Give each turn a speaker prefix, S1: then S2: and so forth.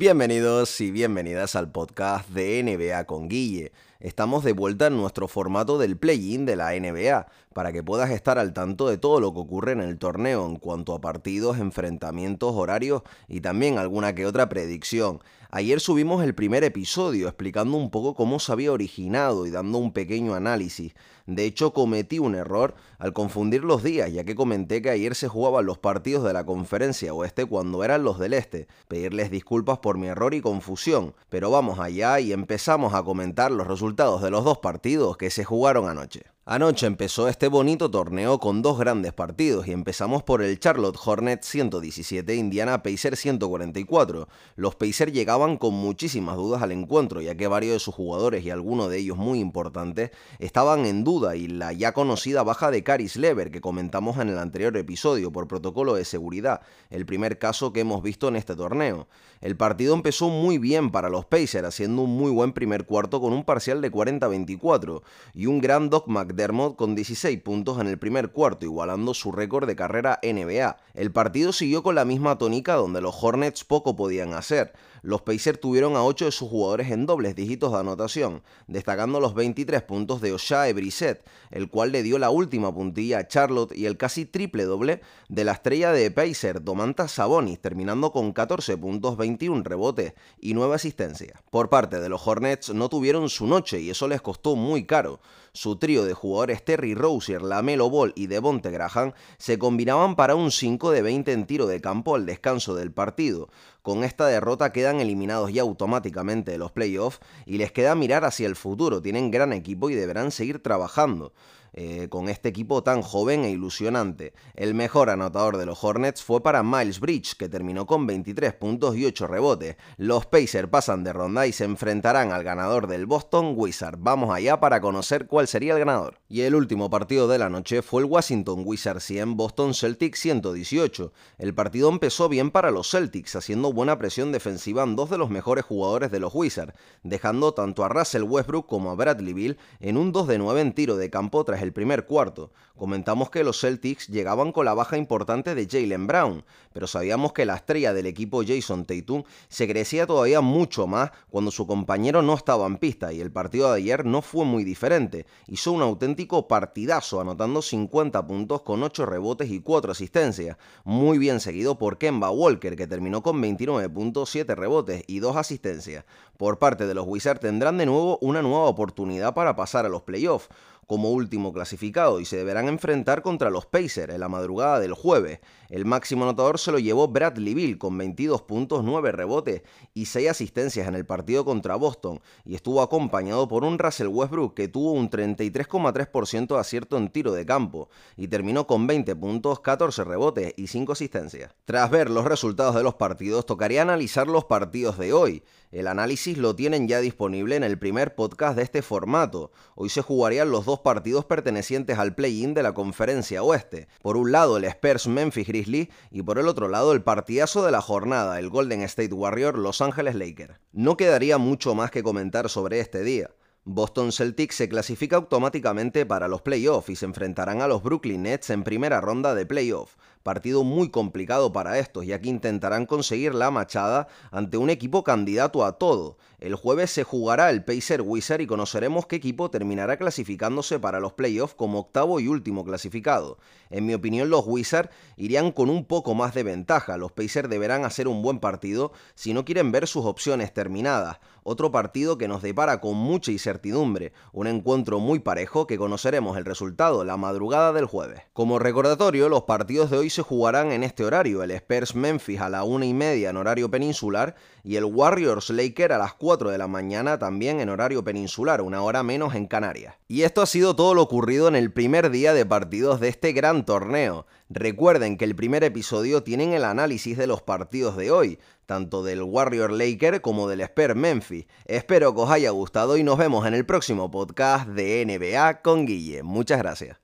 S1: Bienvenidos y bienvenidas al podcast de NBA con Guille. Estamos de vuelta en nuestro formato del play-in de la NBA, para que puedas estar al tanto de todo lo que ocurre en el torneo en cuanto a partidos, enfrentamientos, horarios y también alguna que otra predicción. Ayer subimos el primer episodio explicando un poco cómo se había originado y dando un pequeño análisis. De hecho, cometí un error al confundir los días, ya que comenté que ayer se jugaban los partidos de la conferencia oeste cuando eran los del este. Pedirles disculpas por mi error y confusión, pero vamos allá y empezamos a comentar los resultados de los dos partidos que se jugaron anoche. Anoche empezó este bonito torneo con dos grandes partidos y empezamos por el Charlotte Hornets 117 Indiana Pacers 144. Los Pacers llegaban con muchísimas dudas al encuentro ya que varios de sus jugadores y algunos de ellos muy importantes estaban en duda y la ya conocida baja de Caris Lever que comentamos en el anterior episodio por protocolo de seguridad, el primer caso que hemos visto en este torneo. El partido empezó muy bien para los Pacers haciendo un muy buen primer cuarto con un parcial de 40-24 y un gran Doc McDonald McDermott con 16 puntos en el primer cuarto, igualando su récord de carrera NBA. El partido siguió con la misma tónica donde los Hornets poco podían hacer. Los Pacers tuvieron a 8 de sus jugadores en dobles dígitos de anotación, destacando los 23 puntos de Oshae Brissett, el cual le dio la última puntilla a Charlotte y el casi triple doble de la estrella de Pacers, Domantas Sabonis, terminando con 14 puntos, 21 rebotes y 9 asistencias. Por parte de los Hornets no tuvieron su noche y eso les costó muy caro. Su trío de jugadores Terry Rozier, Lamelo Ball y Devonte Graham se combinaban para un 5 de 20 en tiro de campo al descanso del partido. Con esta derrota eliminados ya automáticamente de los playoffs y les queda mirar hacia el futuro. Tienen gran equipo y deberán seguir trabajando. Eh, con este equipo tan joven e ilusionante. El mejor anotador de los Hornets fue para Miles Bridge, que terminó con 23 puntos y 8 rebotes. Los Pacers pasan de ronda y se enfrentarán al ganador del Boston Wizard. Vamos allá para conocer cuál sería el ganador. Y el último partido de la noche fue el Washington Wizards 100 Boston Celtics 118. El partido empezó bien para los Celtics, haciendo buena presión defensiva en dos de los mejores jugadores de los Wizards, dejando tanto a Russell Westbrook como a Bradley Bill en un 2 de 9 en tiro de campo tras el primer cuarto. Comentamos que los Celtics llegaban con la baja importante de Jalen Brown, pero sabíamos que la estrella del equipo Jason Tatum se crecía todavía mucho más cuando su compañero no estaba en pista y el partido de ayer no fue muy diferente. Hizo un auténtico partidazo anotando 50 puntos con 8 rebotes y 4 asistencias, muy bien seguido por Kemba Walker que terminó con 29 puntos, 7 rebotes y 2 asistencias. Por parte de los Wizards tendrán de nuevo una nueva oportunidad para pasar a los playoffs como último clasificado y se deberán enfrentar contra los Pacers en la madrugada del jueves. El máximo anotador se lo llevó Bradley Bill con 22 puntos, 9 rebotes y 6 asistencias en el partido contra Boston y estuvo acompañado por un Russell Westbrook que tuvo un 33,3% de acierto en tiro de campo y terminó con 20 puntos, 14 rebotes y 5 asistencias. Tras ver los resultados de los partidos, tocaría analizar los partidos de hoy. El análisis lo tienen ya disponible en el primer podcast de este formato. Hoy se jugarían los dos partidos pertenecientes al play-in de la conferencia oeste. Por un lado el Spurs Memphis Grizzlies y por el otro lado el partidazo de la jornada, el Golden State Warrior Los Ángeles Lakers. No quedaría mucho más que comentar sobre este día. Boston Celtics se clasifica automáticamente para los playoffs y se enfrentarán a los Brooklyn Nets en primera ronda de playoff. Partido muy complicado para estos, ya que intentarán conseguir la machada ante un equipo candidato a todo. El jueves se jugará el Pacer Wizard y conoceremos qué equipo terminará clasificándose para los playoffs como octavo y último clasificado. En mi opinión, los Wizards irían con un poco más de ventaja. Los Pacers deberán hacer un buen partido si no quieren ver sus opciones terminadas. Otro partido que nos depara con mucha incertidumbre, un encuentro muy parejo que conoceremos el resultado la madrugada del jueves. Como recordatorio, los partidos de hoy se jugarán en este horario, el Spurs Memphis a la una y media en horario peninsular y el Warriors Laker a las 4 de la mañana también en horario peninsular, una hora menos en Canarias. Y esto ha sido todo lo ocurrido en el primer día de partidos de este gran torneo. Recuerden que el primer episodio tienen el análisis de los partidos de hoy, tanto del Warrior Laker como del Spurs Memphis. Espero que os haya gustado y nos vemos en el próximo podcast de NBA con Guille. Muchas gracias.